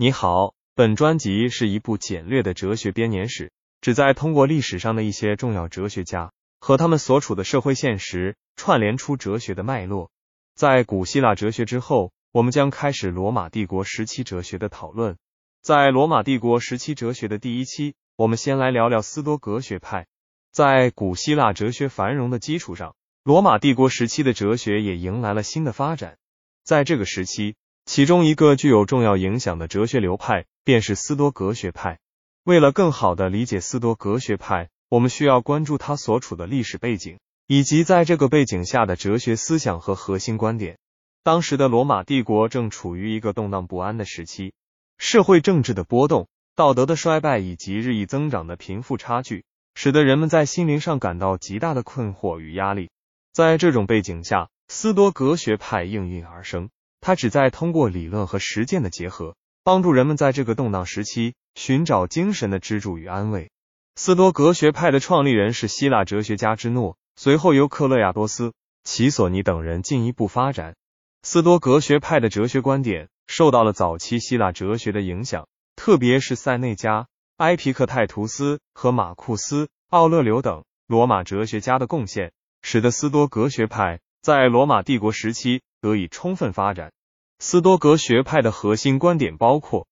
你好，本专辑是一部简略的哲学编年史，旨在通过历史上的一些重要哲学家和他们所处的社会现实，串联出哲学的脉络。在古希腊哲学之后，我们将开始罗马帝国时期哲学的讨论。在罗马帝国时期哲学的第一期，我们先来聊聊斯多格学派。在古希腊哲学繁荣的基础上，罗马帝国时期的哲学也迎来了新的发展。在这个时期，其中一个具有重要影响的哲学流派便是斯多格学派。为了更好的理解斯多格学派，我们需要关注它所处的历史背景，以及在这个背景下的哲学思想和核心观点。当时的罗马帝国正处于一个动荡不安的时期，社会政治的波动、道德的衰败以及日益增长的贫富差距，使得人们在心灵上感到极大的困惑与压力。在这种背景下，斯多格学派应运而生。他旨在通过理论和实践的结合，帮助人们在这个动荡时期寻找精神的支柱与安慰。斯多格学派的创立人是希腊哲学家之诺，随后由克勒亚多斯、齐索尼等人进一步发展。斯多格学派的哲学观点受到了早期希腊哲学的影响，特别是塞内加、埃皮克泰图斯和马库斯、奥勒留等罗马哲学家的贡献，使得斯多格学派在罗马帝国时期。得以充分发展。斯多格学派的核心观点包括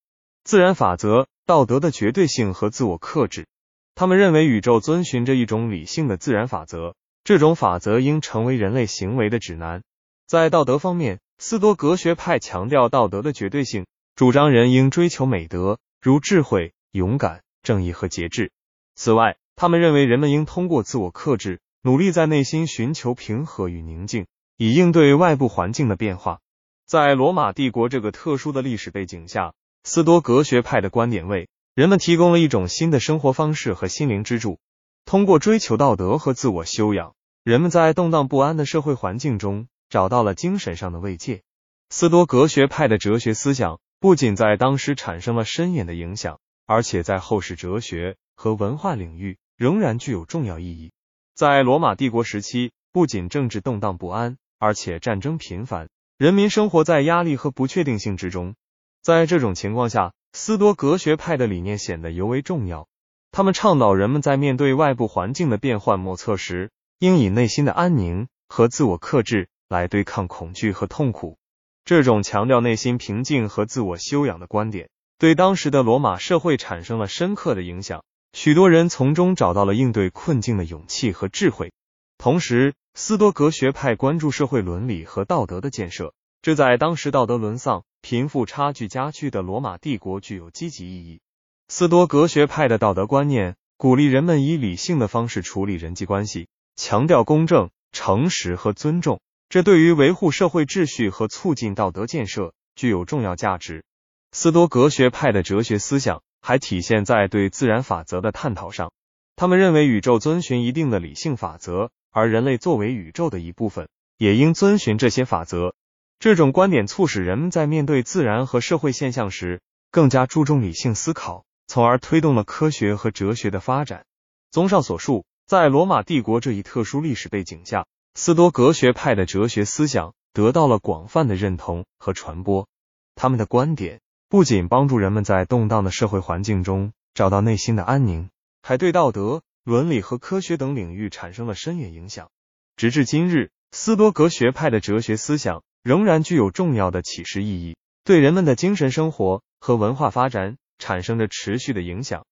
自然法则、道德的绝对性和自我克制。他们认为宇宙遵循着一种理性的自然法则，这种法则应成为人类行为的指南。在道德方面，斯多格学派强调道德的绝对性，主张人应追求美德，如智慧、勇敢、正义和节制。此外，他们认为人们应通过自我克制，努力在内心寻求平和与宁静。以应对外部环境的变化，在罗马帝国这个特殊的历史背景下，斯多格学派的观点为人们提供了一种新的生活方式和心灵支柱。通过追求道德和自我修养，人们在动荡不安的社会环境中找到了精神上的慰藉。斯多格学派的哲学思想不仅在当时产生了深远的影响，而且在后世哲学和文化领域仍然具有重要意义。在罗马帝国时期，不仅政治动荡不安。而且战争频繁，人民生活在压力和不确定性之中。在这种情况下，斯多格学派的理念显得尤为重要。他们倡导人们在面对外部环境的变幻莫测时，应以内心的安宁和自我克制来对抗恐惧和痛苦。这种强调内心平静和自我修养的观点，对当时的罗马社会产生了深刻的影响。许多人从中找到了应对困境的勇气和智慧。同时，斯多格学派关注社会伦理和道德的建设，这在当时道德沦丧、贫富差距加剧的罗马帝国具有积极意义。斯多格学派的道德观念鼓励人们以理性的方式处理人际关系，强调公正、诚实和尊重，这对于维护社会秩序和促进道德建设具有重要价值。斯多格学派的哲学思想还体现在对自然法则的探讨上，他们认为宇宙遵循一定的理性法则。而人类作为宇宙的一部分，也应遵循这些法则。这种观点促使人们在面对自然和社会现象时，更加注重理性思考，从而推动了科学和哲学的发展。综上所述，在罗马帝国这一特殊历史背景下，斯多格学派的哲学思想得到了广泛的认同和传播。他们的观点不仅帮助人们在动荡的社会环境中找到内心的安宁，还对道德。伦理和科学等领域产生了深远影响。直至今日，斯多格学派的哲学思想仍然具有重要的启示意义，对人们的精神生活和文化发展产生着持续的影响。